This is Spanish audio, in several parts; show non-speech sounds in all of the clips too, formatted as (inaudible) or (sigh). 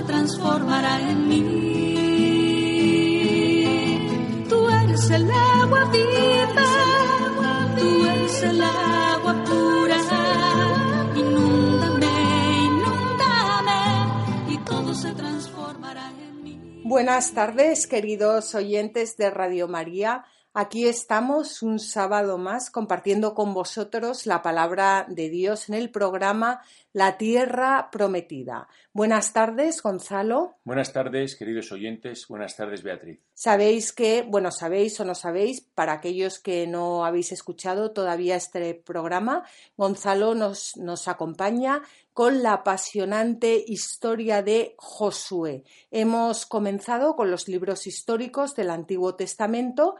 se transformará en mí. Tú eres el agua viva, tú eres el agua pura. Inúndame, inúndame y todo se transformará en mí. Buenas tardes, queridos oyentes de Radio María. Aquí estamos un sábado más compartiendo con vosotros la palabra de Dios en el programa La Tierra Prometida. Buenas tardes, Gonzalo. Buenas tardes, queridos oyentes. Buenas tardes, Beatriz. Sabéis que, bueno, sabéis o no sabéis, para aquellos que no habéis escuchado todavía este programa, Gonzalo nos, nos acompaña con la apasionante historia de Josué. Hemos comenzado con los libros históricos del Antiguo Testamento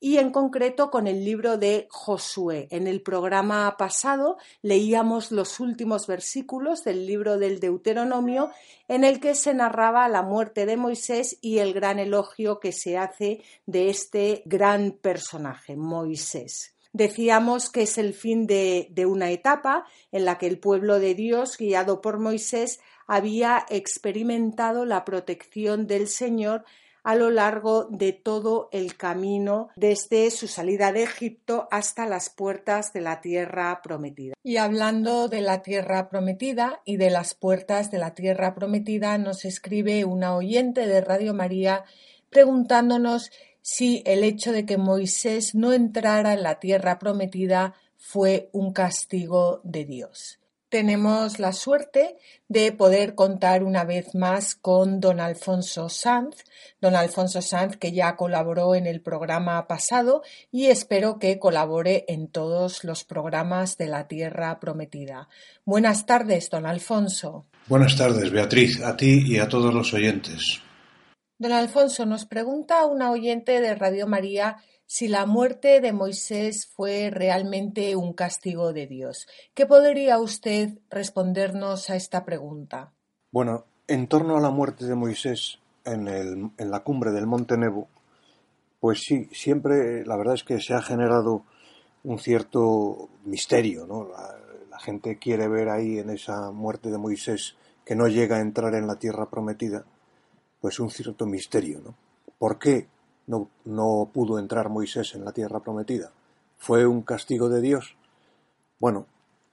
y en concreto con el libro de Josué. En el programa pasado leíamos los últimos versículos del libro del Deuteronomio en el que se narraba la muerte de Moisés y el gran elogio que se hace de este gran personaje, Moisés. Decíamos que es el fin de, de una etapa en la que el pueblo de Dios, guiado por Moisés, había experimentado la protección del Señor a lo largo de todo el camino desde su salida de Egipto hasta las puertas de la tierra prometida. Y hablando de la tierra prometida y de las puertas de la tierra prometida, nos escribe una oyente de Radio María preguntándonos si el hecho de que Moisés no entrara en la tierra prometida fue un castigo de Dios tenemos la suerte de poder contar una vez más con don Alfonso Sanz, don Alfonso Sanz que ya colaboró en el programa pasado y espero que colabore en todos los programas de la Tierra Prometida. Buenas tardes, don Alfonso. Buenas tardes, Beatriz, a ti y a todos los oyentes. Don Alfonso, nos pregunta una oyente de Radio María si la muerte de Moisés fue realmente un castigo de Dios. ¿Qué podría usted respondernos a esta pregunta? Bueno, en torno a la muerte de Moisés en, la cumbre del Monte Nebo, pues sí, siempre la verdad es que se ha generado un cierto misterio, ¿no? La, la gente quiere ver ahí en esa muerte de Moisés que no llega a entrar en la tierra prometida, pues un cierto misterio, ¿no? ¿Por qué no, pudo entrar Moisés en la tierra prometida? ¿Fue un castigo de Dios? Bueno,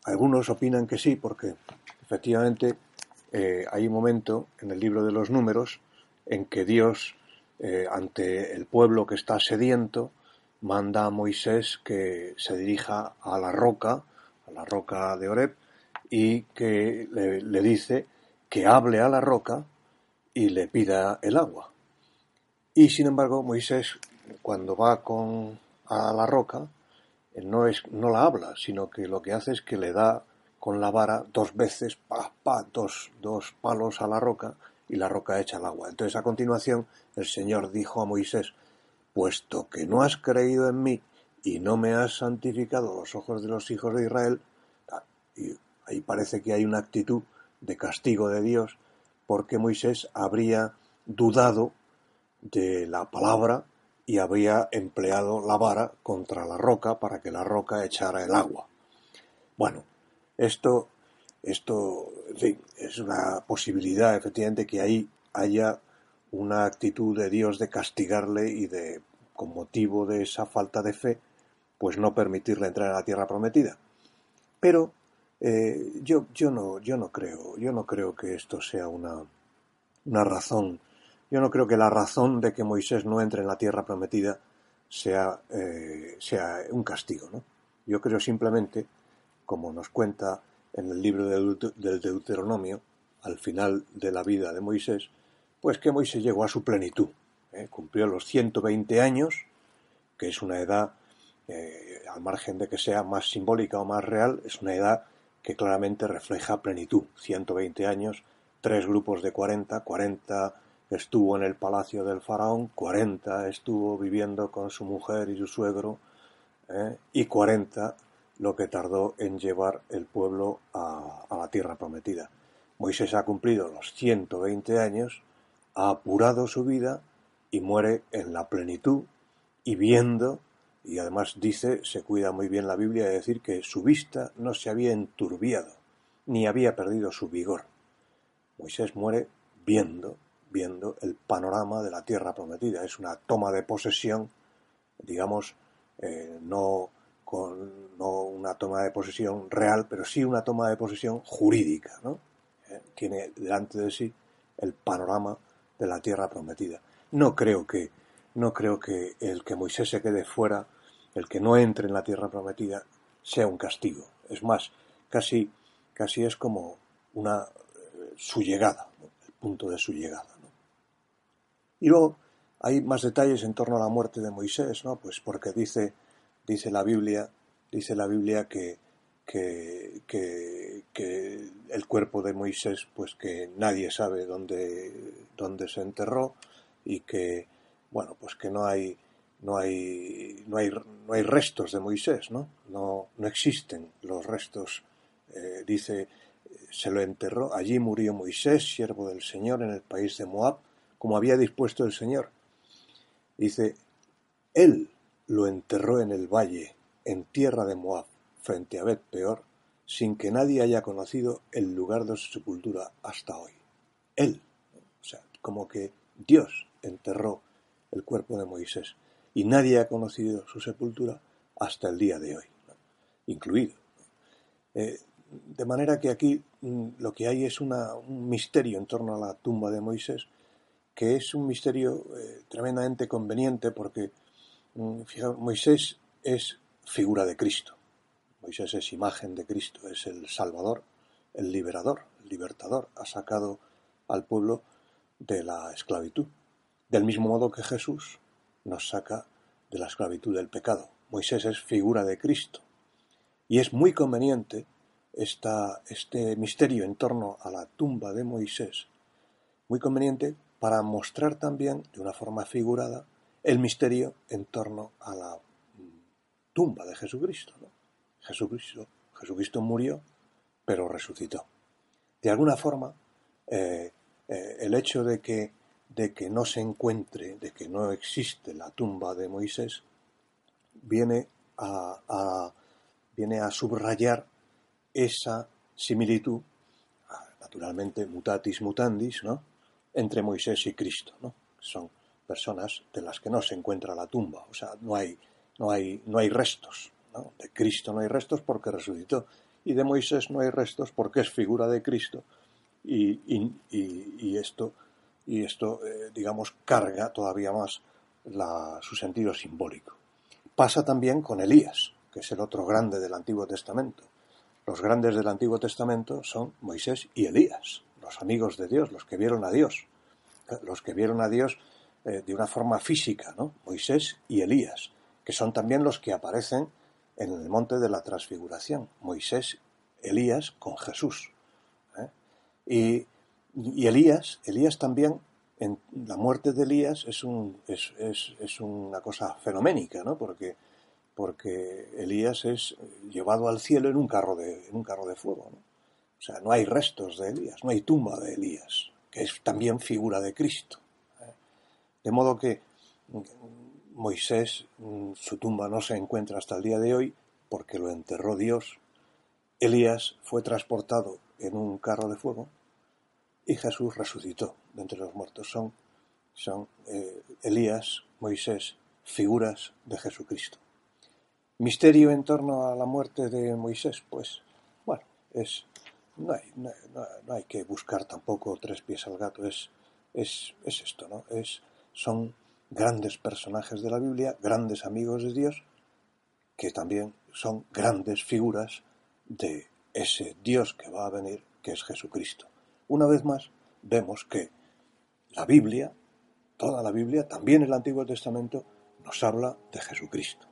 algunos opinan que sí, porque efectivamente eh, hay un momento en el libro de los números en que Dios, eh, ante el pueblo que está sediento, manda a Moisés que se dirija a la roca, a la roca de Oreb, y que le dice que hable a la roca y le pida el agua. Y sin embargo, Moisés, cuando va con, a la roca, no, es, no la habla, sino que lo que hace es que le da con la vara dos veces, pa, pa, dos, dos palos a la roca y la roca echa el agua. Entonces, a continuación, el Señor dijo a Moisés, puesto que no has creído en mí y no me has santificado los ojos de los hijos de Israel, y ahí parece que hay una actitud de castigo de Dios, porque Moisés habría dudado de la palabra y había empleado la vara contra la roca para que la roca echara el agua. Bueno, esto, esto, en fin, es una posibilidad, efectivamente, que ahí haya una actitud de Dios de castigarle y de, con motivo de esa falta de fe, pues no permitirle entrar en la tierra prometida. Pero eh, yo, yo, no, yo no creo, yo no creo que esto sea una, una razón yo no creo que la razón de que Moisés no entre en la tierra prometida sea, eh, sea un castigo. ¿no? Yo creo simplemente, como nos cuenta en el libro del, Deuteronomio, al final de la vida de Moisés, pues que Moisés llegó a su plenitud. ¿eh? Cumplió los 120 años, que es una edad, eh, al margen de que sea más simbólica o más real, es una edad que claramente refleja plenitud. 120 años tres grupos de 40, 40 estuvo en el palacio del faraón, 40 estuvo viviendo con su mujer y su suegro, ¿eh? y 40 lo que tardó en llevar el pueblo a, la tierra prometida. Moisés ha cumplido los 120 años, ha apurado su vida y muere en la plenitud y viendo, y además dice, se cuida muy bien la Biblia de decir que su vista no se había enturbiado, ni había perdido su vigor. Moisés muere viendo, viendo el panorama de la tierra prometida. Es una toma de posesión, digamos, eh, no, con, no una toma de posesión real, pero sí una toma de posesión jurídica. ¿no? Eh, tiene delante de sí el panorama de la tierra prometida. No creo que, no creo que el que Moisés se quede fuera, el que no entre en la tierra prometida, sea un castigo. Es más, casi, casi es como una eh, su llegada, el punto de su llegada. Y luego hay más detalles en torno a la muerte de Moisés, ¿no? Pues porque dice, dice la Biblia, dice la Biblia que, que, que, el cuerpo de Moisés, pues que nadie sabe dónde, dónde se enterró y que, bueno, pues que no hay, no hay, no hay, no hay restos de Moisés, ¿no? No, no existen los restos. Eh, dice, se lo enterró, allí murió Moisés, siervo del Señor, en el país de Moab, como había dispuesto el Señor. Dice, Él lo enterró en el valle, en tierra de Moab, frente a Bet Peor, sin que nadie haya conocido el lugar de su sepultura hasta hoy. Él, o sea, como que Dios enterró el cuerpo de Moisés y nadie ha conocido su sepultura hasta el día de hoy, incluido. Eh, de manera que aquí mm, lo que hay es un misterio en torno a la tumba de Moisés que es un misterio eh, tremendamente conveniente porque mm, Moisés es figura de Cristo. Moisés es imagen de Cristo, es el Salvador, el liberador, el libertador, ha sacado al pueblo de la esclavitud. Del mismo modo que Jesús nos saca de la esclavitud del pecado. Moisés es figura de Cristo. Y es muy conveniente esta, este misterio en torno a la tumba de Moisés, muy conveniente para mostrar también, de una forma figurada, el misterio en torno a la tumba de Jesucristo. Jesucristo, Jesucristo murió, pero resucitó. De alguna forma, eh, eh, el hecho de que, de que no se encuentre, de que no existe la tumba de Moisés, viene a, viene a subrayar esa similitud, naturalmente mutatis mutandis, ¿no? Entre Moisés y Cristo, ¿no? Son personas de las que no se encuentra la tumba, o sea, no hay, no hay, no hay restos, ¿no? De Cristo no hay restos porque resucitó, y de Moisés no hay restos porque es figura de Cristo, y, esto, y esto eh, digamos, carga todavía más su sentido simbólico. Pasa también con Elías, que es el otro grande del Antiguo Testamento. Los grandes del Antiguo Testamento son Moisés y Elías los amigos de Dios, los que vieron a Dios, los que vieron a Dios eh, de una forma física, ¿no? Moisés y Elías, que son también los que aparecen en el monte de la transfiguración, Moisés, Elías con Jesús. ¿eh? Y, Elías, Elías también, en la muerte de Elías es, un, es, es, una cosa fenoménica, ¿no? Porque, porque Elías es llevado al cielo en un carro de, en un carro de fuego. ¿no? O sea, no hay restos de Elías, no hay tumba de Elías, que es también figura de Cristo. De modo que Moisés, mm, su tumba no se encuentra hasta el día de hoy porque lo enterró Dios. Elías fue transportado en un carro de fuego y Jesús resucitó de entre los muertos. Son, son eh, Elías, Moisés, figuras de Jesucristo. Misterio en torno a la muerte de Moisés, pues, bueno, es no hay, no, hay que buscar tampoco tres pies al gato, es, es, es esto, ¿no? Es, son grandes personajes de la Biblia, grandes amigos de Dios, que también son grandes figuras de ese Dios que va a venir, que es Jesucristo. Una vez más, vemos que la Biblia, toda la Biblia, también el Antiguo Testamento, nos habla de Jesucristo.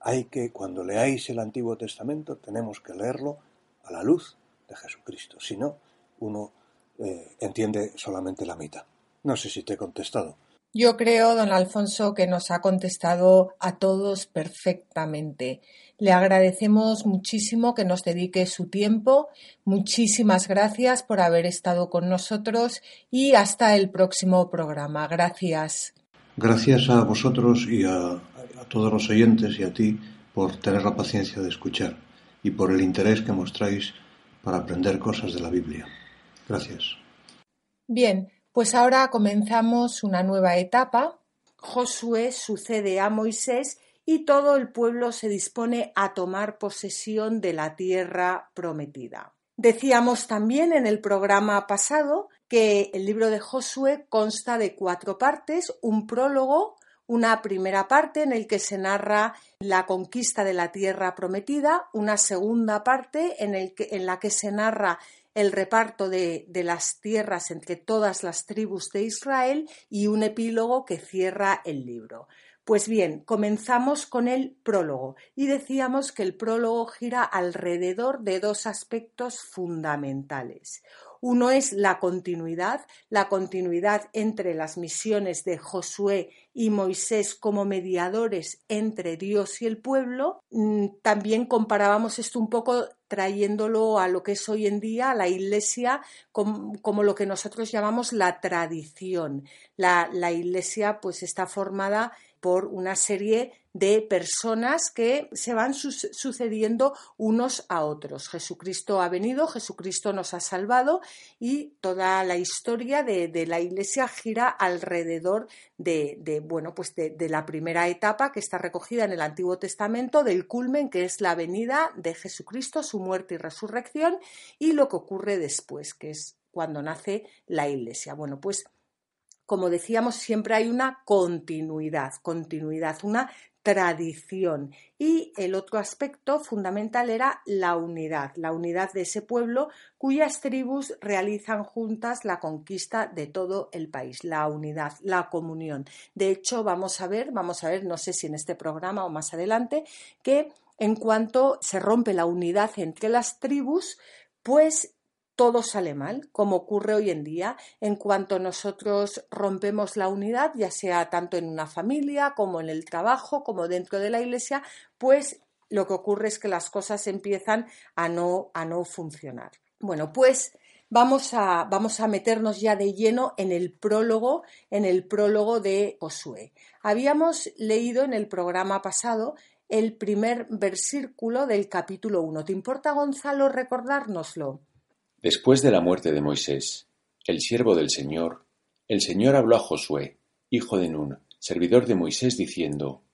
Hay que, cuando leáis el Antiguo Testamento, tenemos que leerlo a la luz de Jesucristo. Si no, uno eh, entiende solamente la mitad. No sé si te he contestado. Yo creo, don Alfonso, que nos ha contestado a todos perfectamente. Le agradecemos muchísimo que nos dedique su tiempo. Muchísimas gracias por haber estado con nosotros y hasta el próximo programa. Gracias. Gracias a vosotros y a, a todos los oyentes y a ti por tener la paciencia de escuchar y por el interés que mostráis para aprender cosas de la Biblia. Gracias. Bien, pues ahora comenzamos una nueva etapa. Josué sucede a Moisés y todo el pueblo se dispone a tomar posesión de la tierra prometida. Decíamos también en el programa pasado que el libro de Josué consta de cuatro partes, un prólogo, una primera parte en el que se narra la conquista de la tierra prometida, una segunda parte en, el que, en la que se narra el reparto de, de, las tierras entre todas las tribus de Israel y un epílogo que cierra el libro. Pues bien, comenzamos con el prólogo y decíamos que el prólogo gira alrededor de dos aspectos fundamentales. Uno es la continuidad, la continuidad entre las misiones de Josué y Moisés como mediadores entre Dios y el pueblo. Mm, también comparábamos esto un poco trayéndolo a lo que es hoy en día la Iglesia como, lo que nosotros llamamos la tradición. La, la Iglesia pues está formada por una serie de personas que se van sucediendo unos a otros. Jesucristo ha venido, Jesucristo nos ha salvado y toda la historia de, la Iglesia gira alrededor de, bueno, pues de, la primera etapa que está recogida en el Antiguo Testamento, del culmen que es la venida de Jesucristo, su muerte y resurrección, y lo que ocurre después, que es cuando nace la Iglesia. Bueno, pues como decíamos, siempre hay una continuidad, continuidad, una tradición. Y el otro aspecto fundamental era la unidad, la unidad de ese pueblo cuyas tribus realizan juntas la conquista de todo el país, la unidad, la comunión. De hecho, vamos a ver, vamos a ver, no sé si en este programa o más adelante, que en cuanto se rompe la unidad entre las tribus, pues todo sale mal, como ocurre hoy en día, en cuanto nosotros rompemos la unidad, ya sea tanto en una familia como en el trabajo, como dentro de la iglesia, pues lo que ocurre es que las cosas empiezan a no, a no funcionar. Bueno, pues vamos a, vamos a meternos ya de lleno en el prólogo, en el prólogo de Josué. Habíamos leído en el programa pasado el primer versículo del capítulo 1. ¿Te importa, Gonzalo, recordárnoslo? Después de la muerte de Moisés, el siervo del Señor, el Señor habló a Josué, hijo de Nun, servidor de Moisés, diciendo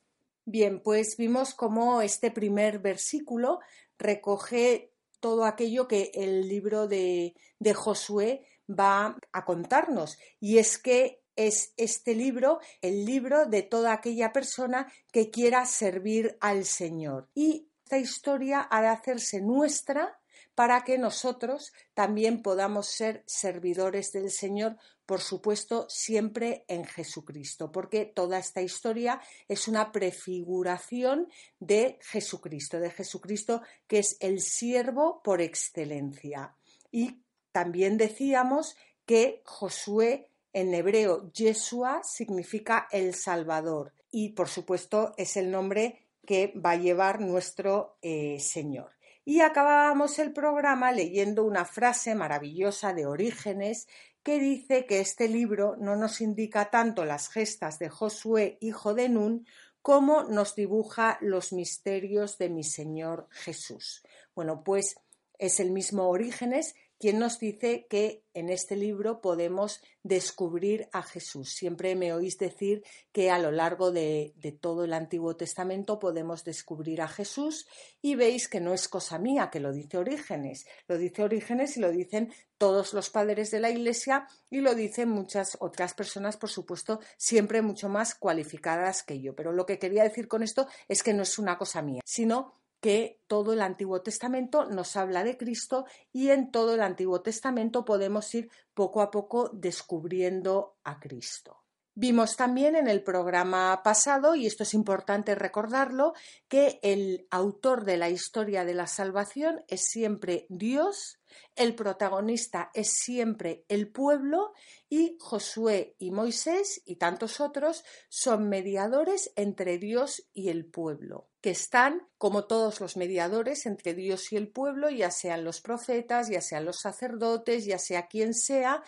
Bien, pues vimos cómo este primer versículo recoge todo aquello que el libro de, de Josué va a contarnos. Y es que es este libro el libro de toda aquella persona que quiera servir al Señor. Y esta historia ha de hacerse nuestra para que nosotros también podamos ser servidores del Señor, por supuesto, siempre en Jesucristo, porque toda esta historia es una prefiguración de Jesucristo, de Jesucristo que es el siervo por excelencia. Y también decíamos que Josué en hebreo Yeshua significa el Salvador y por supuesto es el nombre que va a llevar nuestro eh, Señor. Y acabábamos el programa leyendo una frase maravillosa de Orígenes que dice que este libro no nos indica tanto las gestas de Josué, hijo de Nun, como nos dibuja los misterios de mi Señor Jesús. Bueno, pues es el mismo Orígenes quien nos dice que en este libro podemos descubrir a Jesús. Siempre me oís decir que a lo largo de, todo el Antiguo Testamento podemos descubrir a Jesús y veis que no es cosa mía, que lo dice Orígenes. Lo dice Orígenes y lo dicen todos los padres de la Iglesia y lo dicen muchas otras personas, por supuesto, siempre mucho más cualificadas que yo. Pero lo que quería decir con esto es que no es una cosa mía, sino que todo el Antiguo Testamento nos habla de Cristo y en todo el Antiguo Testamento podemos ir poco a poco descubriendo a Cristo. Vimos también en el programa pasado, y esto es importante recordarlo, que el autor de la historia de la salvación es siempre Dios, el protagonista es siempre el pueblo y Josué y Moisés y tantos otros son mediadores entre Dios y el pueblo, que están, como todos los mediadores entre Dios y el pueblo, ya sean los profetas, ya sean los sacerdotes, ya sea quien sea,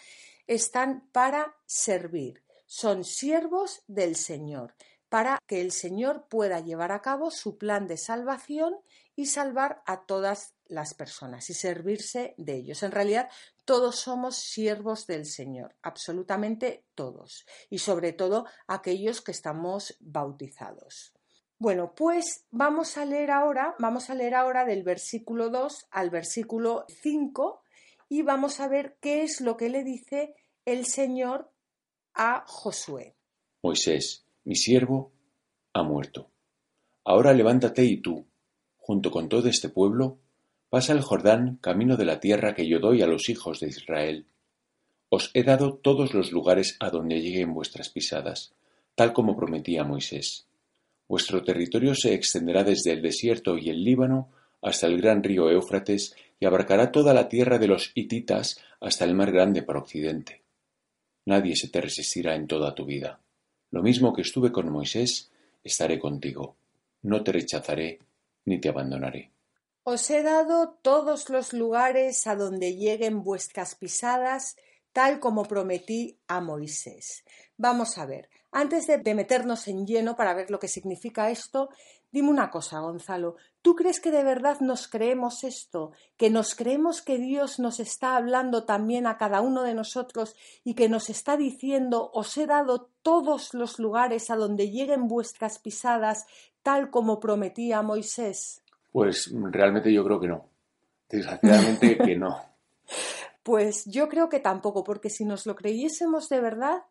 están para servir son siervos del Señor, para que el Señor pueda llevar a cabo su plan de salvación y salvar a todas las personas y servirse de ellos. En realidad, todos somos siervos del Señor, absolutamente todos, y sobre todo aquellos que estamos bautizados. Bueno, pues vamos a leer ahora, vamos a leer ahora del versículo 2 al versículo 5 y vamos a ver qué es lo que le dice el Señor a Josué. Moisés, mi siervo, ha muerto. Ahora levántate y tú, junto con todo este pueblo, pasa el Jordán camino de la tierra que yo doy a los hijos de Israel. Os he dado todos los lugares a donde lleguen vuestras pisadas, tal como prometía Moisés. Vuestro territorio se extenderá desde el desierto y el Líbano hasta el gran río Éufrates y abarcará toda la tierra de los hititas hasta el mar grande para occidente. Nadie se te resistirá en toda tu vida. Lo mismo que estuve con Moisés, estaré contigo. No te rechazaré ni te abandonaré. Os he dado todos los lugares a donde lleguen vuestras pisadas, tal como prometí a Moisés. Vamos a ver, antes de, meternos en lleno para ver lo que significa esto, dime una cosa, Gonzalo. ¿Tú crees que de verdad nos creemos esto? ¿Que nos creemos que Dios nos está hablando también a cada uno de nosotros y que nos está diciendo os he dado todos los lugares a donde lleguen vuestras pisadas, tal como prometía Moisés? Pues realmente yo creo que no. Desgraciadamente que no. (laughs) Pues yo creo que tampoco, porque si nos lo creyésemos de verdad,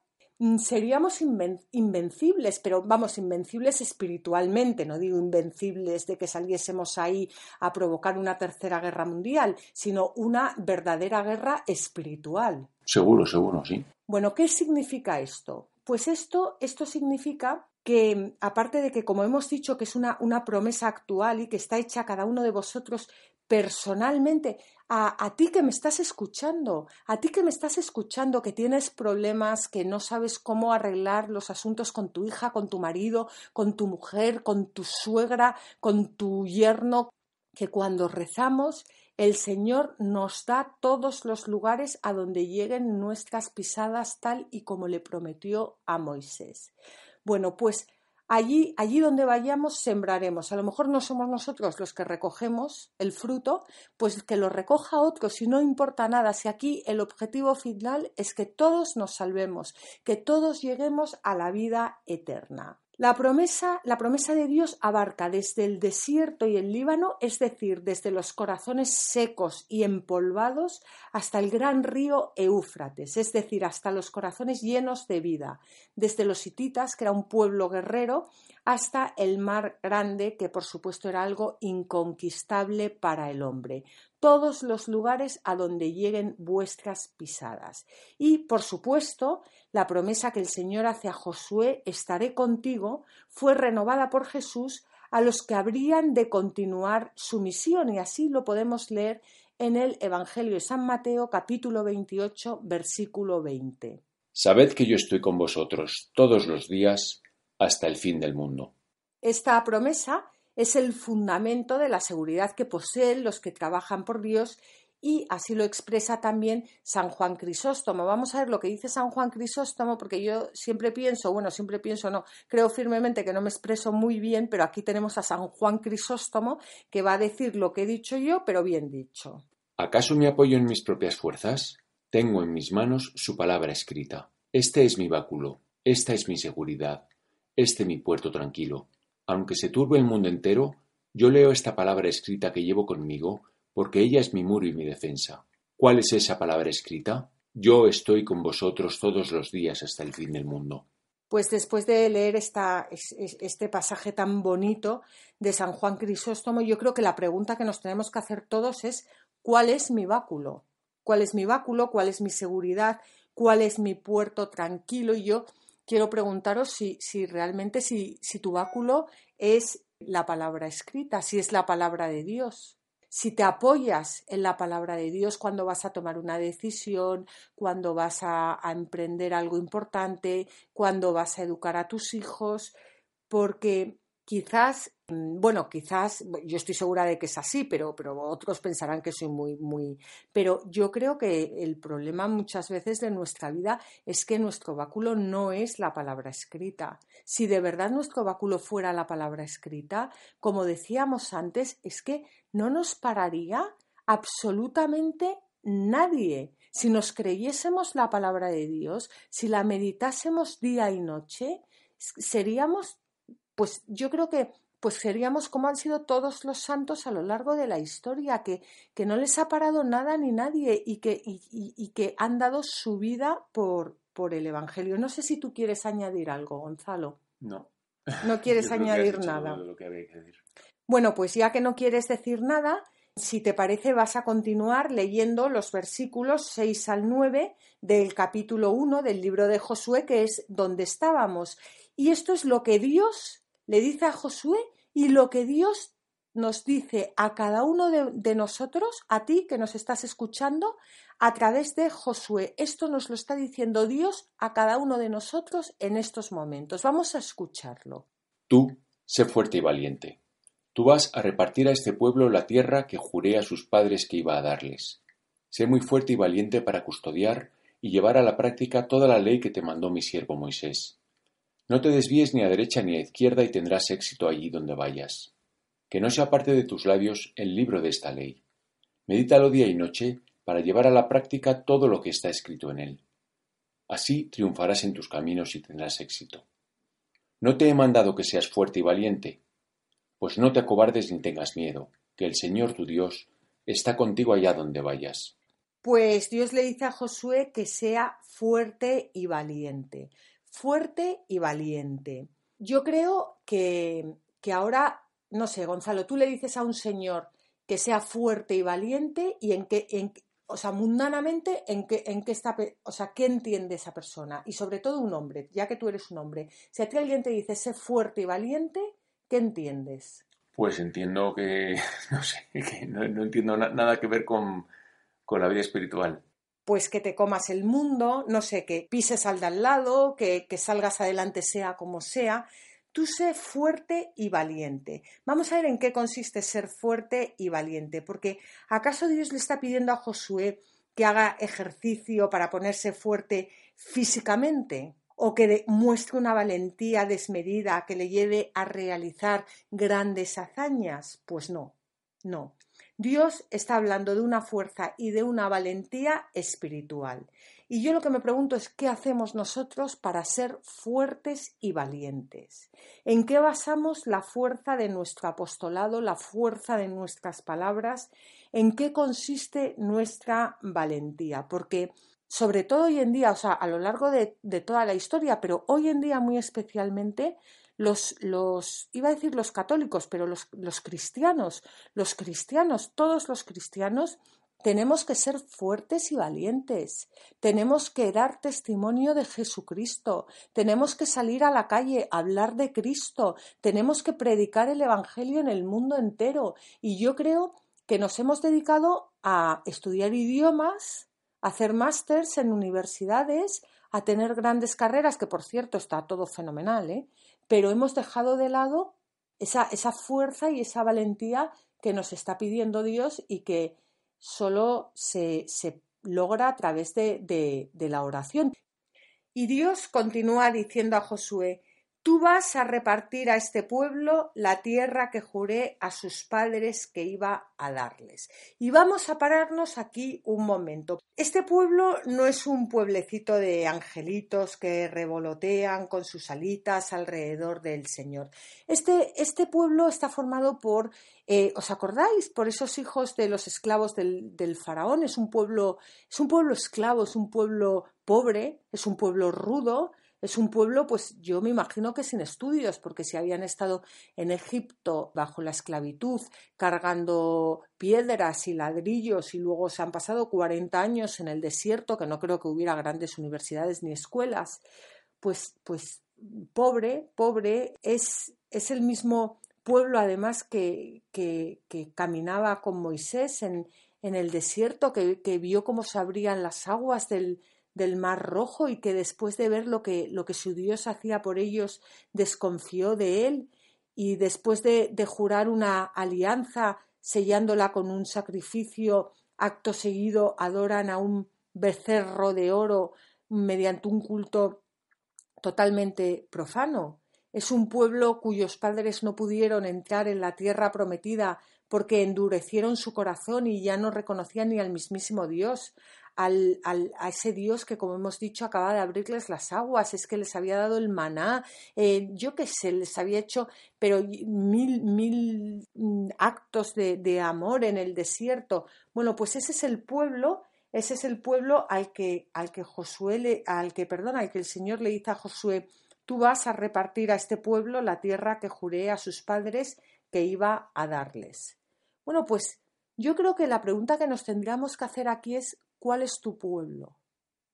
Mm, seríamos invencibles, pero vamos, invencibles espiritualmente, no digo invencibles de que saliésemos ahí a provocar una tercera guerra mundial, sino una verdadera guerra espiritual. Seguro, seguro, sí. Bueno, ¿qué significa esto? Pues esto, esto significa que, aparte de que, como hemos dicho, que es una, una promesa actual y que está hecha a cada uno de vosotros personalmente, a, ti que me estás escuchando, a ti que me estás escuchando, que tienes problemas, que no sabes cómo arreglar los asuntos con tu hija, con tu marido, con tu mujer, con tu suegra, con tu yerno, que cuando rezamos el Señor nos da todos los lugares a donde lleguen nuestras pisadas tal y como le prometió a Moisés. Bueno, pues Allí, allí donde vayamos sembraremos. A lo mejor no somos nosotros los que recogemos el fruto, pues que lo recoja otro, si no importa nada. Si aquí el objetivo final es que todos nos salvemos, que todos lleguemos a la vida eterna. La promesa, la promesa de Dios abarca desde el desierto y el Líbano, es decir, desde los corazones secos y empolvados hasta el gran río Eufrates, es decir, hasta los corazones llenos de vida, desde los hititas, que era un pueblo guerrero, hasta el mar grande, que por supuesto era algo inconquistable para el hombre todos los lugares a donde lleguen vuestras pisadas. Y, por supuesto, la promesa que el Señor hace a Josué, estaré contigo, fue renovada por Jesús a los que habrían de continuar su misión, y así lo podemos leer en el Evangelio de San Mateo, capítulo 28, versículo 20. Sabed que yo estoy con vosotros todos los días hasta el fin del mundo. Esta promesa es el fundamento de la seguridad que poseen los que trabajan por Dios y así lo expresa también San Juan Crisóstomo. Vamos a ver lo que dice San Juan Crisóstomo, porque yo siempre pienso, bueno, siempre pienso, no, creo firmemente que no me expreso muy bien, pero aquí tenemos a San Juan Crisóstomo que va a decir lo que he dicho yo, pero bien dicho. ¿Acaso me apoyo en mis propias fuerzas? Tengo en mis manos su palabra escrita. Este es mi báculo, esta es mi seguridad, este mi puerto tranquilo. Aunque se turbe el mundo entero, yo leo esta palabra escrita que llevo conmigo, porque ella es mi muro y mi defensa. ¿Cuál es esa palabra escrita? Yo estoy con vosotros todos los días hasta el fin del mundo. Pues después de leer este pasaje tan bonito de San Juan Crisóstomo, yo creo que la pregunta que nos tenemos que hacer todos es ¿cuál es mi báculo? ¿Cuál es mi báculo? ¿Cuál es mi seguridad? ¿Cuál es mi puerto tranquilo? Y yo quiero preguntaros si, si realmente si, si tu báculo es la palabra escrita, si es la palabra de Dios. Si te apoyas en la palabra de Dios cuando vas a tomar una decisión, cuando vas a emprender algo importante, cuando vas a educar a tus hijos, porque quizás, mm, bueno, quizás, yo estoy segura de que es así, pero, pero otros pensarán que soy muy, muy. Pero yo creo que el problema muchas veces de nuestra vida es que nuestro báculo no es la palabra escrita. Si de verdad nuestro báculo fuera la palabra escrita, como decíamos antes, es que no nos pararía absolutamente nadie. Si nos creyésemos la palabra de Dios, si la meditásemos día y noche, seríamos pues yo creo que pues seríamos como han sido todos los santos a lo largo de la historia, que, que no les ha parado nada ni nadie y que, y, y, que han dado su vida por, por el Evangelio. No sé si tú quieres añadir algo, Gonzalo. No. No (laughs) quieres añadir nada. Bueno, pues ya que no quieres decir nada, si te parece, vas a continuar leyendo los versículos 6 al 9 del capítulo 1 del libro de Josué, que es donde estábamos. Y esto es lo que Dios le dice a Josué y lo que Dios nos dice a cada uno de, nosotros, a ti que nos estás escuchando, a través de Josué. Esto nos lo está diciendo Dios a cada uno de nosotros en estos momentos. Vamos a escucharlo. Tú, sé fuerte y valiente. Tú vas a repartir a este pueblo la tierra que juré a sus padres que iba a darles. Sé muy fuerte y valiente para custodiar y llevar a la práctica toda la ley que te mandó mi siervo Moisés. No te desvíes ni a derecha ni a izquierda y tendrás éxito allí donde vayas. Que no sea parte de tus labios el libro de esta ley. Medítalo día y noche para llevar a la práctica todo lo que está escrito en él. Así triunfarás en tus caminos y tendrás éxito. No te he mandado que seas fuerte y valiente, pues no te acobardes ni tengas miedo, que el Señor tu Dios está contigo allá donde vayas. Pues Dios le dice a Josué que sea fuerte y valiente fuerte y valiente. Yo creo que, que ahora, no sé, Gonzalo, tú le dices a un señor que sea fuerte y valiente y en qué, en, o sea, mundanamente, en qué, en qué está, o sea, qué entiende esa persona y sobre todo un hombre, ya que tú eres un hombre. Si a ti alguien te dice sé fuerte y valiente, ¿qué entiendes? Pues entiendo que, (laughs) no sé, que no, entiendo nada que ver con, con la vida espiritual pues que te comas el mundo, no sé, que pises al de al lado, que, que salgas adelante sea como sea. Tú sé fuerte y valiente. Vamos a ver en qué consiste ser fuerte y valiente, porque ¿acaso Dios le está pidiendo a Josué que haga ejercicio para ponerse fuerte físicamente? ¿O que muestre una valentía desmedida que le lleve a realizar grandes hazañas? Pues no, no. Dios está hablando de una fuerza y de una valentía espiritual. Y yo lo que me pregunto es qué hacemos nosotros para ser fuertes y valientes. ¿En qué basamos la fuerza de nuestro apostolado, la fuerza de nuestras palabras? ¿En qué consiste nuestra valentía? Porque sobre todo hoy en día, o sea, a lo largo de, de toda la historia, pero hoy en día muy especialmente, los, los iba a decir los católicos, pero los, los cristianos, los cristianos, todos los cristianos, tenemos que ser fuertes y valientes, tenemos que dar testimonio de Jesucristo, tenemos que salir a la calle, a hablar de Cristo, tenemos que predicar el Evangelio en el mundo entero. Y yo creo que nos hemos dedicado a estudiar idiomas, a hacer másters en universidades, a tener grandes carreras, que por cierto está todo fenomenal, ¿eh? Pero hemos dejado de lado esa, esa fuerza y esa valentía que nos está pidiendo Dios y que solo se, se logra a través de, de, de la oración. Y Dios continúa diciendo a Josué, Tú vas a repartir a este pueblo la tierra que juré a sus padres que iba a darles. Y vamos a pararnos aquí un momento. Este pueblo no es un pueblecito de angelitos que revolotean con sus alitas alrededor del Señor. Este, este pueblo está formado por, eh, ¿os acordáis? Por esos hijos de los esclavos del, del faraón. Es un pueblo, es un pueblo esclavo, es un pueblo pobre, es un pueblo rudo, es un pueblo, pues yo me imagino que sin estudios, porque si habían estado en Egipto bajo la esclavitud, cargando piedras y ladrillos y luego se han pasado 40 años en el desierto, que no creo que hubiera grandes universidades ni escuelas, pues, pues pobre, pobre, es, es el mismo pueblo además que, que, caminaba con Moisés en, en el desierto, que, que, vio cómo se abrían las aguas del, del Mar Rojo y que después de ver lo que, lo que su Dios hacía por ellos, desconfió de él y después de, de jurar una alianza, sellándola con un sacrificio, acto seguido adoran a un becerro de oro mediante un culto totalmente profano. Es un pueblo cuyos padres no pudieron entrar en la tierra prometida porque endurecieron su corazón y ya no reconocían ni al mismísimo Dios, al, a ese Dios que, como hemos dicho, acaba de abrirles las aguas, es que les había dado el maná, eh, yo qué sé, les había hecho, pero mil, mil mm, actos de, de amor en el desierto. Bueno, pues ese es el pueblo ese es el pueblo al que, al que Josué le, al que, perdona, al que el Señor le dice a Josué, tú vas a repartir a este pueblo la tierra que juré a sus padres que iba a darles. Bueno, pues yo creo que la pregunta que nos tendríamos que hacer aquí es ¿cuál es tu pueblo?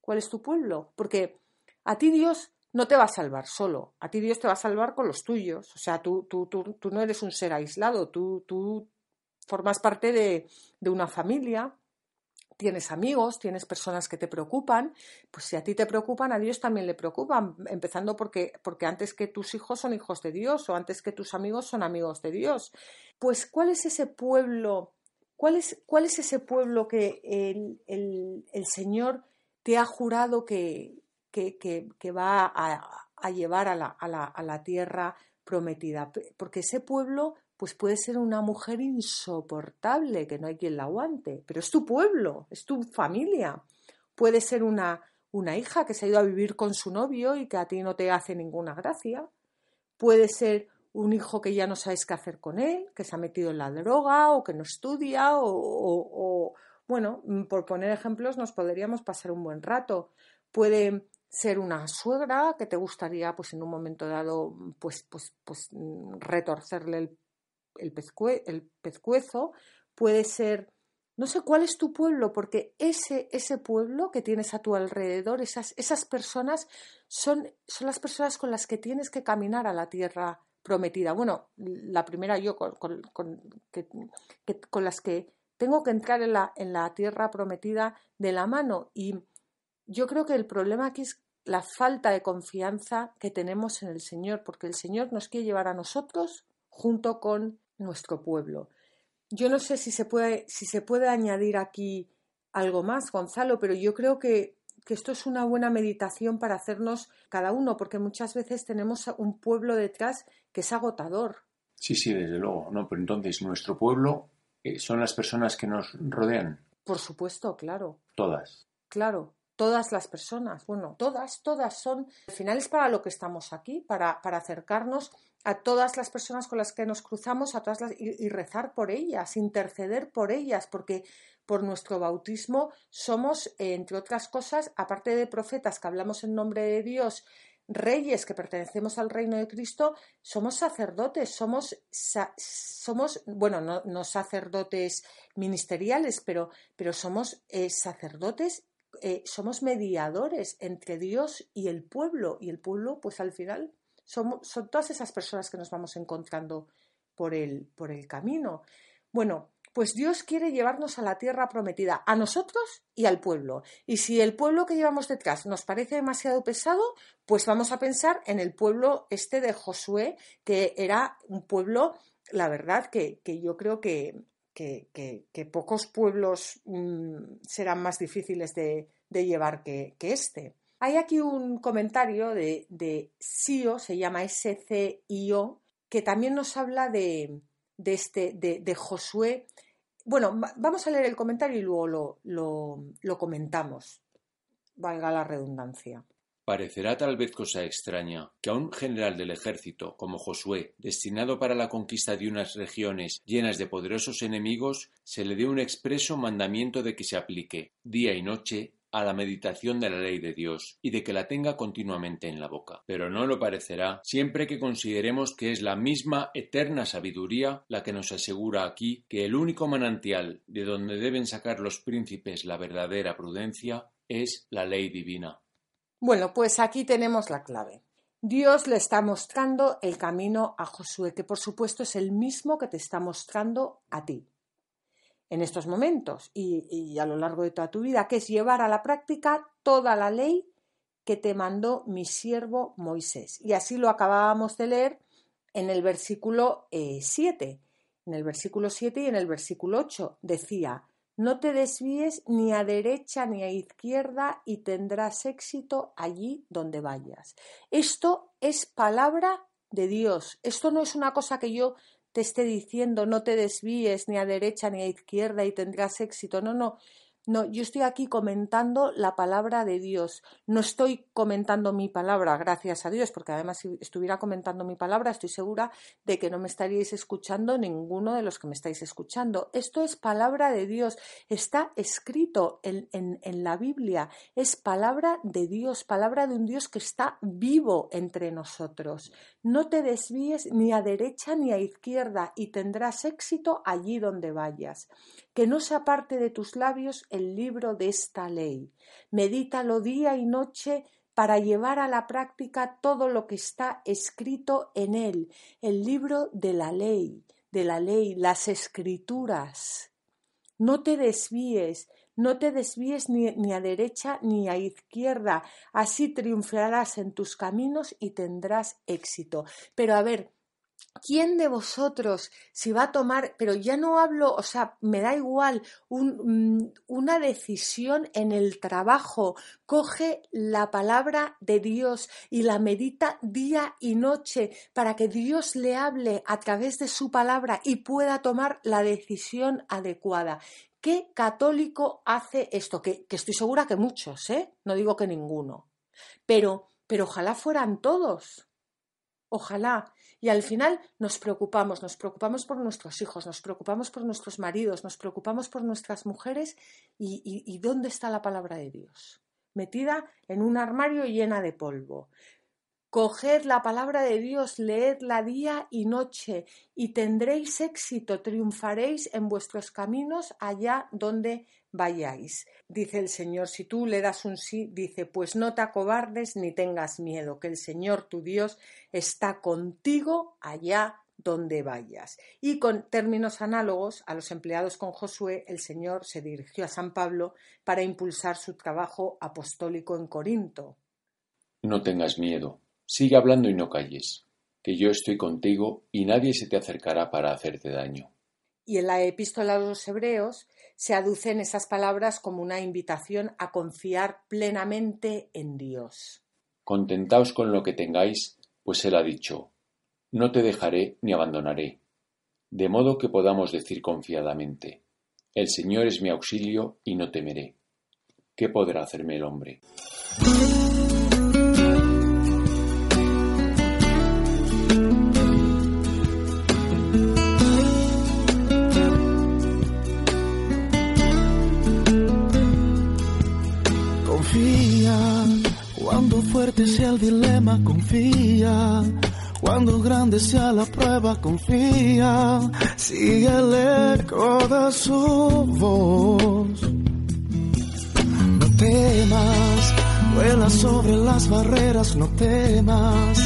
¿Cuál es tu pueblo? Porque a ti Dios no te va a salvar solo, a ti Dios te va a salvar con los tuyos. O sea, tú, tú, tú, tú no eres un ser aislado, tú, tú formas parte de, de una familia, tienes amigos, tienes personas que te preocupan, pues si a ti te preocupan, a Dios también le preocupan, empezando porque, porque antes que tus hijos son hijos de Dios o antes que tus amigos son amigos de Dios. Pues ¿cuál es ese pueblo? ¿Cuál es, ese pueblo que el, Señor te ha jurado que, va a, llevar a la, a, la, a la tierra prometida? Porque ese pueblo pues puede ser una mujer insoportable, que no hay quien la aguante, pero es tu pueblo, es tu familia. Puede ser una, una hija que se ha ido a vivir con su novio y que a ti no te hace ninguna gracia. Puede ser un hijo que ya no sabes qué hacer con él, que se ha metido en la droga o que no estudia o, o bueno, por poner ejemplos nos podríamos pasar un buen rato. Puede ser una suegra que te gustaría pues en un momento dado pues pues pues retorcerle el el, pescuezo, puede ser, no sé cuál es tu pueblo, porque ese, ese pueblo que tienes a tu alrededor, esas, esas personas son, son las personas con las que tienes que caminar a la tierra prometida. Bueno, la primera yo con, con, con las que tengo que entrar en la, en la tierra prometida de la mano. Y yo creo que el problema aquí es la falta de confianza que tenemos en el Señor, porque el Señor nos quiere llevar a nosotros junto con nuestro pueblo. Yo no sé si se puede, si se puede añadir aquí algo más, Gonzalo, pero yo creo que, que esto es una buena meditación para hacernos cada uno, porque muchas veces tenemos un pueblo detrás que es agotador. Sí, sí, desde luego. No, pero entonces nuestro pueblo eh, son las personas que nos rodean. Por supuesto, claro. Todas. Claro todas las personas, bueno, todas, todas son, al final es para lo que estamos aquí, para, para acercarnos a todas las personas con las que nos cruzamos a todas las, y, rezar por ellas, interceder por ellas, porque por nuestro bautismo somos, entre otras cosas, aparte de profetas que hablamos en nombre de Dios, reyes que pertenecemos al reino de Cristo, somos sacerdotes, somos, somos bueno, no, no, sacerdotes ministeriales, pero, pero somos eh, sacerdotes eh, somos mediadores entre Dios y el pueblo, y el pueblo, pues al final, somos, son todas esas personas que nos vamos encontrando por el, por el camino. Bueno, pues Dios quiere llevarnos a la tierra prometida, a nosotros y al pueblo. Y si el pueblo que llevamos detrás nos parece demasiado pesado, pues vamos a pensar en el pueblo este de Josué, que era un pueblo, la verdad, que, que yo creo que, que, pocos pueblos mm, serán más difíciles de, llevar que, este. Hay aquí un comentario de, de SIO, se llama SCIO, que también nos habla de, este, de, Josué. Bueno, vamos a leer el comentario y luego lo comentamos, valga la redundancia. Parecerá tal vez cosa extraña que a un general del ejército como Josué, destinado para la conquista de unas regiones llenas de poderosos enemigos, se le dé un expreso mandamiento de que se aplique, día y noche, a la meditación de la ley de Dios y de que la tenga continuamente en la boca. Pero no lo parecerá siempre que consideremos que es la misma eterna sabiduría la que nos asegura aquí que el único manantial de donde deben sacar los príncipes la verdadera prudencia es la ley divina. Bueno, pues aquí tenemos la clave. Dios le está mostrando el camino a Josué, que por supuesto es el mismo que te está mostrando a ti en estos momentos y, a lo largo de toda tu vida, que es llevar a la práctica toda la ley que te mandó mi siervo Moisés. Y así lo acabábamos de leer en el versículo 7. Eh, en el versículo 7 y en el versículo 8 decía, no te desvíes ni a derecha ni a izquierda y tendrás éxito allí donde vayas. Esto es palabra de Dios. Esto no es una cosa que yo te esté diciendo no te desvíes ni a derecha ni a izquierda y tendrás éxito. No, no. No, yo estoy aquí comentando la palabra de Dios. No estoy comentando mi palabra, gracias a Dios, porque además si estuviera comentando mi palabra, estoy segura de que no me estaríais escuchando ninguno de los que me estáis escuchando. Esto es palabra de Dios. Está escrito en, en la Biblia. Es palabra de Dios, palabra de un Dios que está vivo entre nosotros. No te desvíes ni a derecha ni a izquierda y tendrás éxito allí donde vayas que no se aparte de tus labios el libro de esta ley. Medítalo día y noche para llevar a la práctica todo lo que está escrito en él, el libro de la ley, de la ley, las escrituras. No te desvíes, no te desvíes ni, ni, a derecha ni a izquierda, así triunfarás en tus caminos y tendrás éxito. Pero a ver, ¿Quién de vosotros si va a tomar, pero ya no hablo, o sea, me da igual, mm, una decisión en el trabajo, coge la palabra de Dios y la medita día y noche para que Dios le hable a través de su palabra y pueda tomar la decisión adecuada? ¿Qué católico hace esto? Que, estoy segura que muchos, ¿eh? No digo que ninguno. Pero, pero ojalá fueran todos. Ojalá. Y al final nos preocupamos, nos preocupamos por nuestros hijos, nos preocupamos por nuestros maridos, nos preocupamos por nuestras mujeres y, ¿dónde está la palabra de Dios? Metida en un armario llena de polvo. Coged la palabra de Dios, leedla día y noche, y tendréis éxito, triunfaréis en vuestros caminos allá donde vayáis. Dice el Señor, si tú le das un sí, dice, pues no te acobardes ni tengas miedo, que el Señor tu Dios está contigo allá donde vayas. Y con términos análogos a los empleados con Josué, el Señor se dirigió a San Pablo para impulsar su trabajo apostólico en Corinto. No tengas miedo Sigue hablando y no calles, que yo estoy contigo y nadie se te acercará para hacerte daño. Y en la epístola a los hebreos se aducen esas palabras como una invitación a confiar plenamente en Dios. Contentaos con lo que tengáis, pues él ha dicho, no te dejaré ni abandonaré, de modo que podamos decir confiadamente, el Señor es mi auxilio y no temeré. ¿Qué podrá hacerme el hombre? Fuerte sea el dilema, confía. Cuando grande sea la prueba, confía. Sigue el eco de su voz. No temas, vuela sobre las barreras, no temas.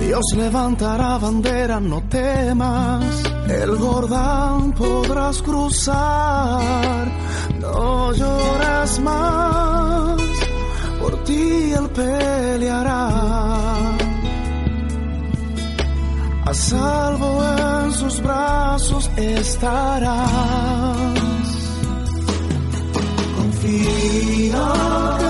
Dios levantará bandera, no temas. El Jordán podrás cruzar, no llores más por ti él peleará. A salvo en sus brazos estarás. Confía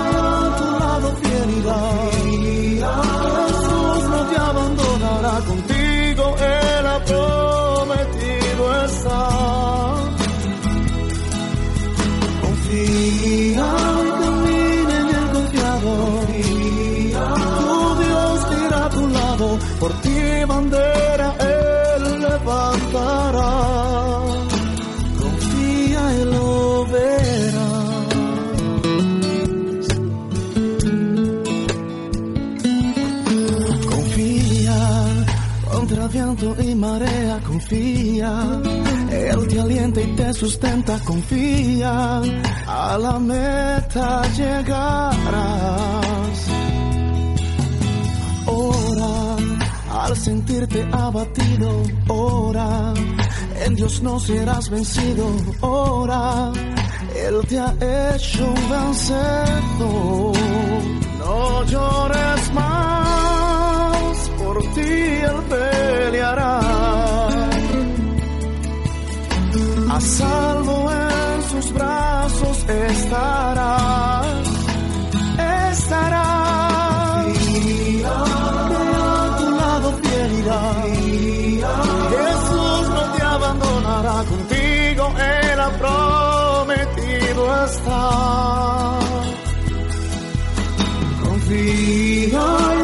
ti bandera él levantará. Confía y lo verás. Confía contra viento y marea, confía. Él te alienta y te sustenta, confía. A la meta llegarás sentirte abatido, ora. En Dios no serás vencido, ora. Él te ha hecho un vencedor. No llores más, por ti Él peleará. A salvo en sus brazos estarás, estarás. Prometido estar.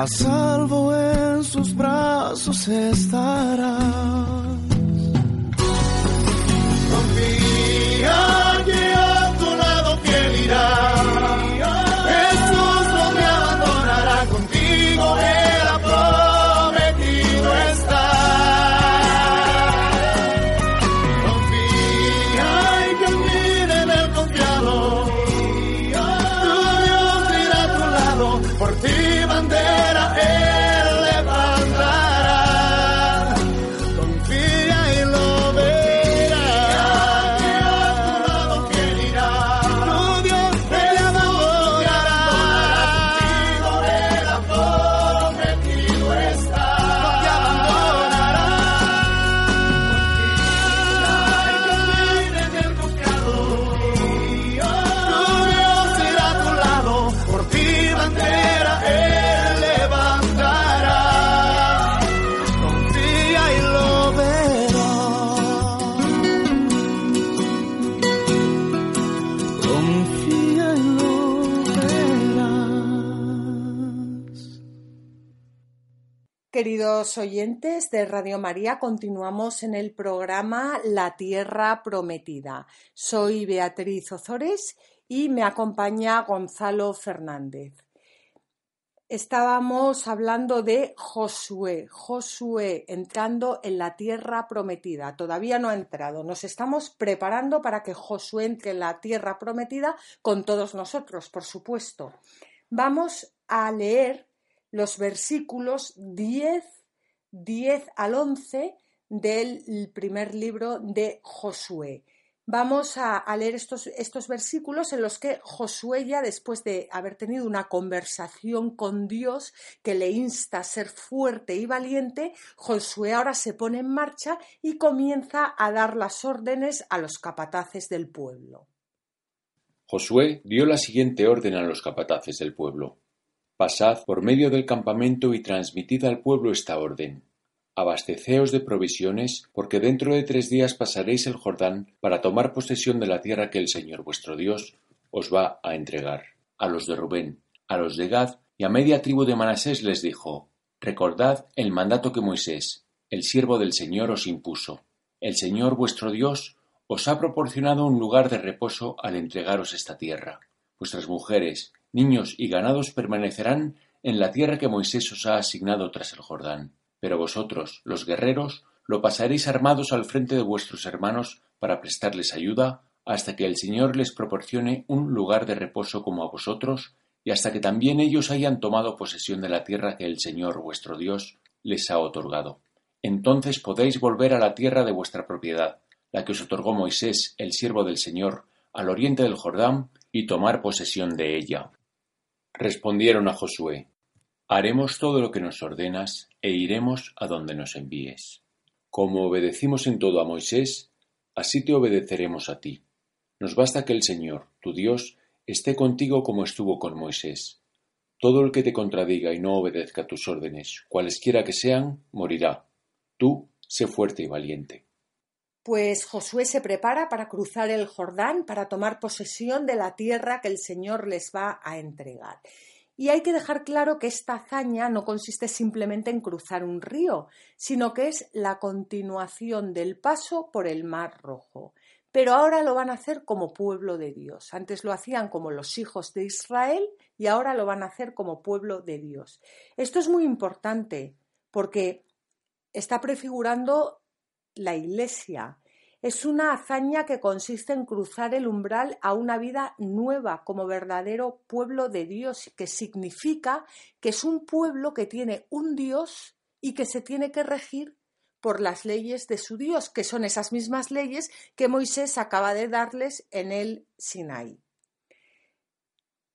A salvo en sus brazos estarás. Oyentes de Radio María, continuamos en el programa La Tierra Prometida. Soy Beatriz Ozores y me acompaña Gonzalo Fernández. Estábamos hablando de Josué, Josué entrando en la tierra prometida. Todavía no ha entrado. Nos estamos preparando para que Josué entre en la tierra prometida con todos nosotros, por supuesto. Vamos a leer los versículos 10, 10 al 11 del primer libro de Josué. Vamos a, leer estos, estos, versículos en los que Josué ya después de haber tenido una conversación con Dios que le insta a ser fuerte y valiente, Josué ahora se pone en marcha y comienza a dar las órdenes a los capataces del pueblo. Josué dio la siguiente orden a los capataces del pueblo. Pasad por medio del campamento y transmitid al pueblo esta orden. Abasteceos de provisiones, porque dentro de tres días pasaréis el Jordán para tomar posesión de la tierra que el Señor vuestro Dios os va a entregar. A los de Rubén, a los de Gad y a media tribu de Manasés les dijo Recordad el mandato que Moisés, el siervo del Señor, os impuso. El Señor vuestro Dios os ha proporcionado un lugar de reposo al entregaros esta tierra. Vuestras mujeres, niños y ganados permanecerán en la tierra que Moisés os ha asignado tras el Jordán. Pero vosotros, los guerreros, lo pasaréis armados al frente de vuestros hermanos para prestarles ayuda hasta que el Señor les proporcione un lugar de reposo como a vosotros y hasta que también ellos hayan tomado posesión de la tierra que el Señor vuestro Dios les ha otorgado. Entonces podéis volver a la tierra de vuestra propiedad, la que os otorgó Moisés, el siervo del Señor, al oriente del Jordán, y tomar posesión de ella. Respondieron a Josué Haremos todo lo que nos ordenas e iremos a donde nos envíes. Como obedecimos en todo a Moisés, así te obedeceremos a ti. Nos basta que el Señor, tu Dios, esté contigo como estuvo con Moisés. Todo el que te contradiga y no obedezca tus órdenes, cualesquiera que sean, morirá. Tú, sé fuerte y valiente. Pues Josué se prepara para cruzar el Jordán, para tomar posesión de la tierra que el Señor les va a entregar. Y hay que dejar claro que esta hazaña no consiste simplemente en cruzar un río, sino que es la continuación del paso por el Mar Rojo. Pero ahora lo van a hacer como pueblo de Dios. Antes lo hacían como los hijos de Israel y ahora lo van a hacer como pueblo de Dios. Esto es muy importante porque está prefigurando la Iglesia, es una hazaña que consiste en cruzar el umbral a una vida nueva como verdadero pueblo de Dios, que significa que es un pueblo que tiene un Dios y que se tiene que regir por las leyes de su Dios, que son esas mismas leyes que Moisés acaba de darles en el Sinai.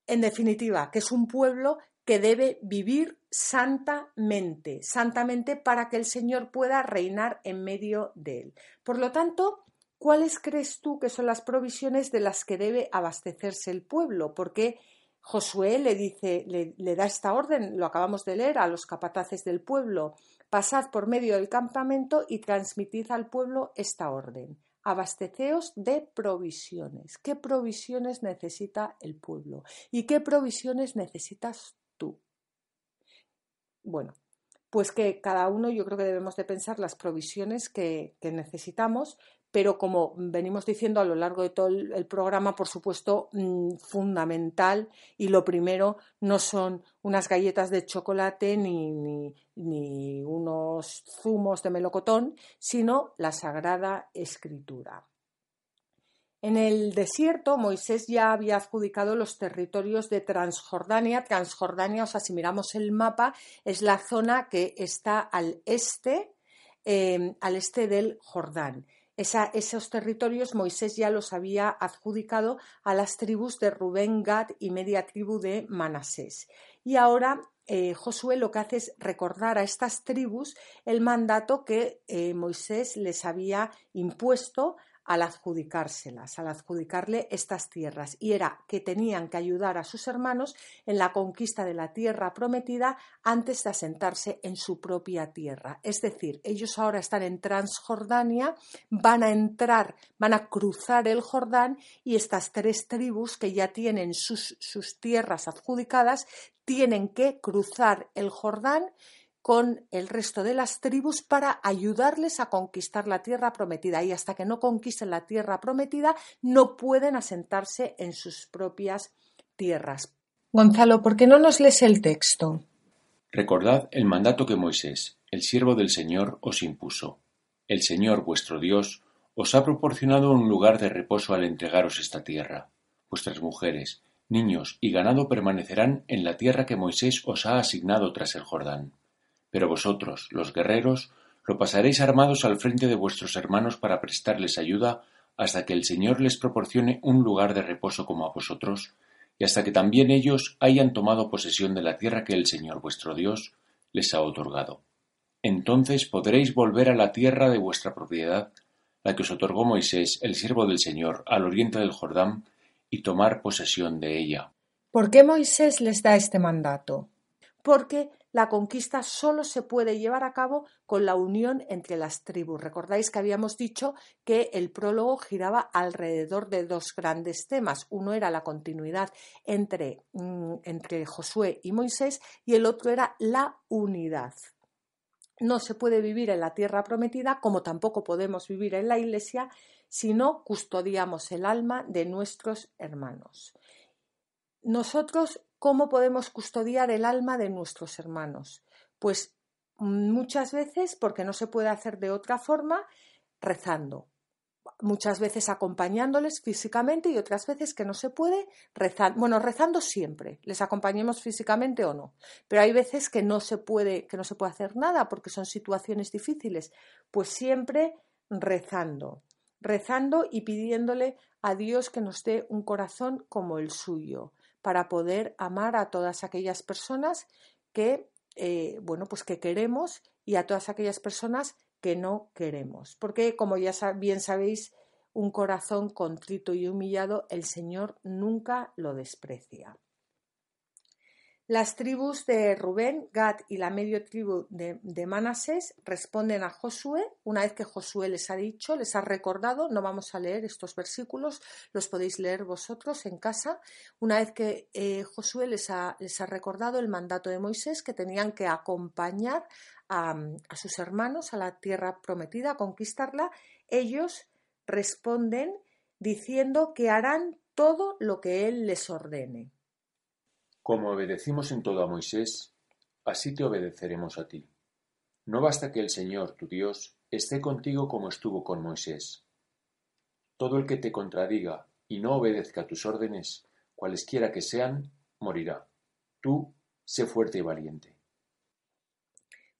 En definitiva, que es un pueblo que debe vivir santamente, santamente para que el Señor pueda reinar en medio de él. Por lo tanto, ¿cuáles crees tú que son las provisiones de las que debe abastecerse el pueblo? Porque Josué le dice, le, da esta orden, lo acabamos de leer, a los capataces del pueblo, pasad por medio del campamento y transmitid al pueblo esta orden abasteceos de provisiones. ¿Qué provisiones necesita el pueblo? ¿Y qué provisiones necesitas? Bueno, pues que cada uno yo creo que debemos de pensar las provisiones que, necesitamos, pero como venimos diciendo a lo largo de todo el, programa, por supuesto, mm, fundamental y lo primero no son unas galletas de chocolate ni, ni, ni unos zumos de melocotón, sino la Sagrada Escritura. En el desierto, Moisés ya había adjudicado los territorios de Transjordania. Transjordania, o sea, si miramos el mapa, es la zona que está al este, em, al este del Jordán. esos territorios Moisés ya los había adjudicado a las tribus de Rubén, Gad y media tribu de Manasés. Y ahora eh, Josué lo que hace es recordar a estas tribus el mandato que eh, Moisés les había impuesto al adjudicárselas, al adjudicarle estas tierras, y era que tenían que ayudar a sus hermanos en la conquista de la tierra prometida antes de asentarse en su propia tierra. Es decir, ellos ahora están en Transjordania, van a entrar, van a cruzar el Jordán y estas tres tribus que ya tienen sus, sus tierras adjudicadas tienen que cruzar el Jordán con el resto de las tribus para ayudarles a conquistar la tierra prometida. Y hasta que no conquisten la tierra prometida, no pueden asentarse en sus propias tierras. Gonzalo, ¿por qué no nos lees el texto? Recordad el mandato que Moisés, el siervo del Señor, os impuso. El Señor vuestro Dios os ha proporcionado un lugar de reposo al entregaros esta tierra. Vuestras mujeres, niños y ganado permanecerán en la tierra que Moisés os ha asignado tras el Jordán. Pero vosotros, los guerreros, lo pasaréis armados al frente de vuestros hermanos para prestarles ayuda hasta que el Señor les proporcione un lugar de reposo como a vosotros, y hasta que también ellos hayan tomado posesión de la tierra que el Señor vuestro Dios les ha otorgado. Entonces podréis volver a la tierra de vuestra propiedad, la que os otorgó Moisés, el siervo del Señor, al oriente del Jordán, y tomar posesión de ella. ¿Por qué Moisés les da este mandato? Porque la conquista solo se puede llevar a cabo con la unión entre las tribus. Recordáis que habíamos dicho que el prólogo giraba alrededor de dos grandes temas. Uno era la continuidad entre, mm, entre Josué y Moisés y el otro era la unidad. No se puede vivir en la tierra prometida como tampoco podemos vivir en la iglesia si no custodiamos el alma de nuestros hermanos. Nosotros ¿Cómo podemos custodiar el alma de nuestros hermanos? Pues muchas veces, porque no se puede hacer de otra forma, rezando. Muchas veces acompañándoles físicamente y otras veces que no se puede rezando. Bueno, rezando siempre, les acompañemos físicamente o no. Pero hay veces que no se puede, que no se puede hacer nada porque son situaciones difíciles. Pues siempre rezando, rezando y pidiéndole a Dios que nos dé un corazón como el suyo para poder amar a todas aquellas personas que, eh, bueno, pues que queremos y a todas aquellas personas que no queremos. Porque, como ya bien sabéis, un corazón contrito y humillado, el Señor nunca lo desprecia. Las tribus de Rubén, Gad y la medio tribu de, Manasés responden a Josué. Una vez que Josué les ha dicho, les ha recordado, no vamos a leer estos versículos, los podéis leer vosotros en casa. Una vez que eh, Josué les ha, les ha, recordado el mandato de Moisés, que tenían que acompañar a, a sus hermanos a la tierra prometida, a conquistarla, ellos responden diciendo que harán todo lo que él les ordene. Como obedecimos en todo a Moisés, así te obedeceremos a ti. No basta que el Señor, tu Dios, esté contigo como estuvo con Moisés. Todo el que te contradiga y no obedezca tus órdenes, cualesquiera que sean, morirá. Tú, sé fuerte y valiente.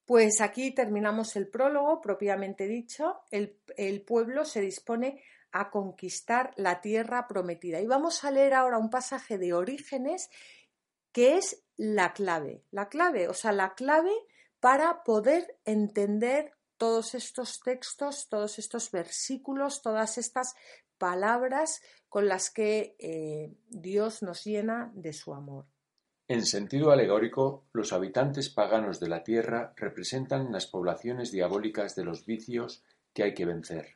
Pues aquí terminamos el prólogo propiamente dicho. El, pueblo se dispone a conquistar la tierra prometida. Y vamos a leer ahora un pasaje de Orígenes que es la clave, la clave, o sea, la clave para poder entender todos estos textos, todos estos versículos, todas estas palabras con las que eh, Dios nos llena de su amor. En sentido alegórico, los habitantes paganos de la tierra representan las poblaciones diabólicas de los vicios que hay que vencer.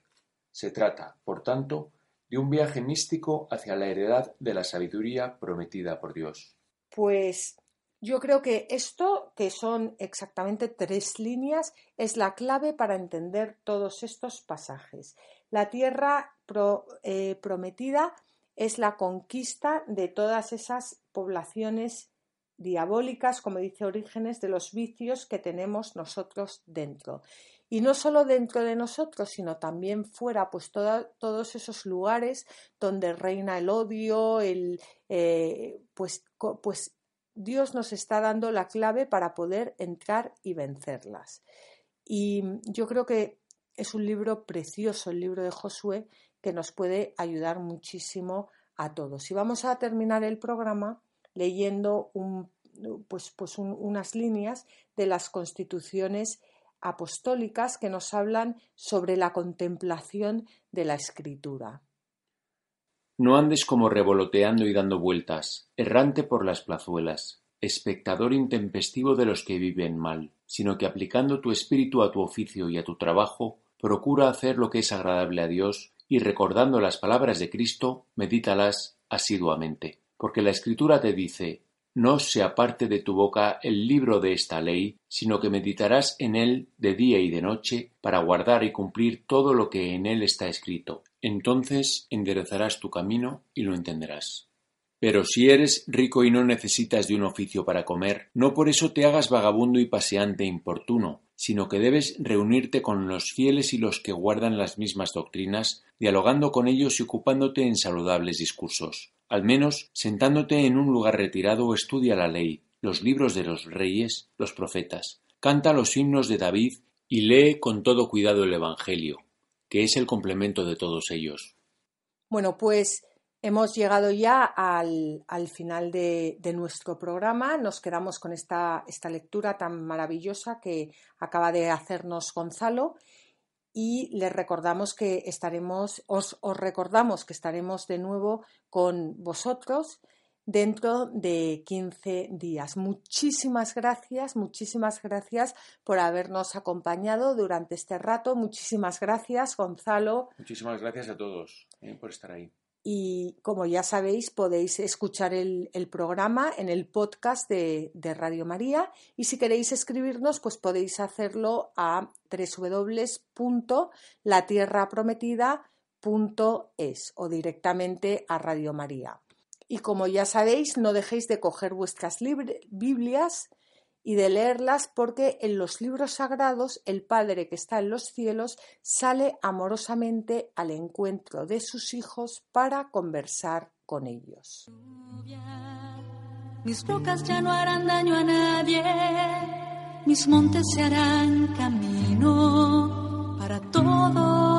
Se trata, por tanto, de un viaje místico hacia la heredad de la sabiduría prometida por Dios. Pues yo creo que esto, que son exactamente tres líneas, es la clave para entender todos estos pasajes. La tierra eh, prometida es la conquista de todas esas poblaciones diabólicas, como dice Orígenes, de los vicios que tenemos nosotros dentro. Y no solo dentro de nosotros, sino también fuera, pues todos esos lugares donde reina el odio, el, eh, pues, pues Dios nos está dando la clave para poder entrar y vencerlas. Y yo creo que es un libro precioso, el libro de Josué, que nos puede ayudar muchísimo a todos. Y vamos a terminar el programa leyendo pues, pues un, unas líneas de las constituciones apostólicas que nos hablan sobre la contemplación de la escritura. No andes como revoloteando y dando vueltas, errante por las plazuelas, espectador intempestivo de los que viven mal, sino que aplicando tu espíritu a tu oficio y a tu trabajo, procura hacer lo que es agradable a Dios y recordando las palabras de Cristo, medítalas asiduamente. Porque la Escritura te dice, no se aparte de tu boca el libro de esta ley, sino que meditarás en él de día y de noche, para guardar y cumplir todo lo que en él está escrito. Entonces enderezarás tu camino y lo entenderás. Pero si eres rico y no necesitas de un oficio para comer, no por eso te hagas vagabundo y paseante importuno, sino que debes reunirte con los fieles y los que guardan las mismas doctrinas, dialogando con ellos y ocupándote en saludables discursos. Al menos, sentándote en un lugar retirado, estudia la ley, los libros de los reyes, los profetas, canta los himnos de David y lee con todo cuidado el Evangelio, que es el complemento de todos ellos. Bueno, pues hemos llegado ya al, al final de, nuestro programa. Nos quedamos con esta, esta lectura tan maravillosa que acaba de hacernos Gonzalo y les recordamos que estaremos, os, os, recordamos que estaremos de nuevo con vosotros dentro de 15 días. Muchísimas gracias, muchísimas gracias por habernos acompañado durante este rato. Muchísimas gracias, Gonzalo. Muchísimas gracias a todos eh, por estar ahí. Y como ya sabéis, podéis escuchar el, el programa en el podcast de, de, Radio María. Y si queréis escribirnos, pues podéis hacerlo a www.latierraprometida.es o directamente a Radio María. Y como ya sabéis, no dejéis de coger vuestras Biblias y de leerlas porque en los libros sagrados el Padre que está en los cielos sale amorosamente al encuentro de sus hijos para conversar con ellos. Mis rocas ya no harán daño a nadie, mis montes se harán camino para todos.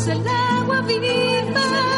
es el agua viva.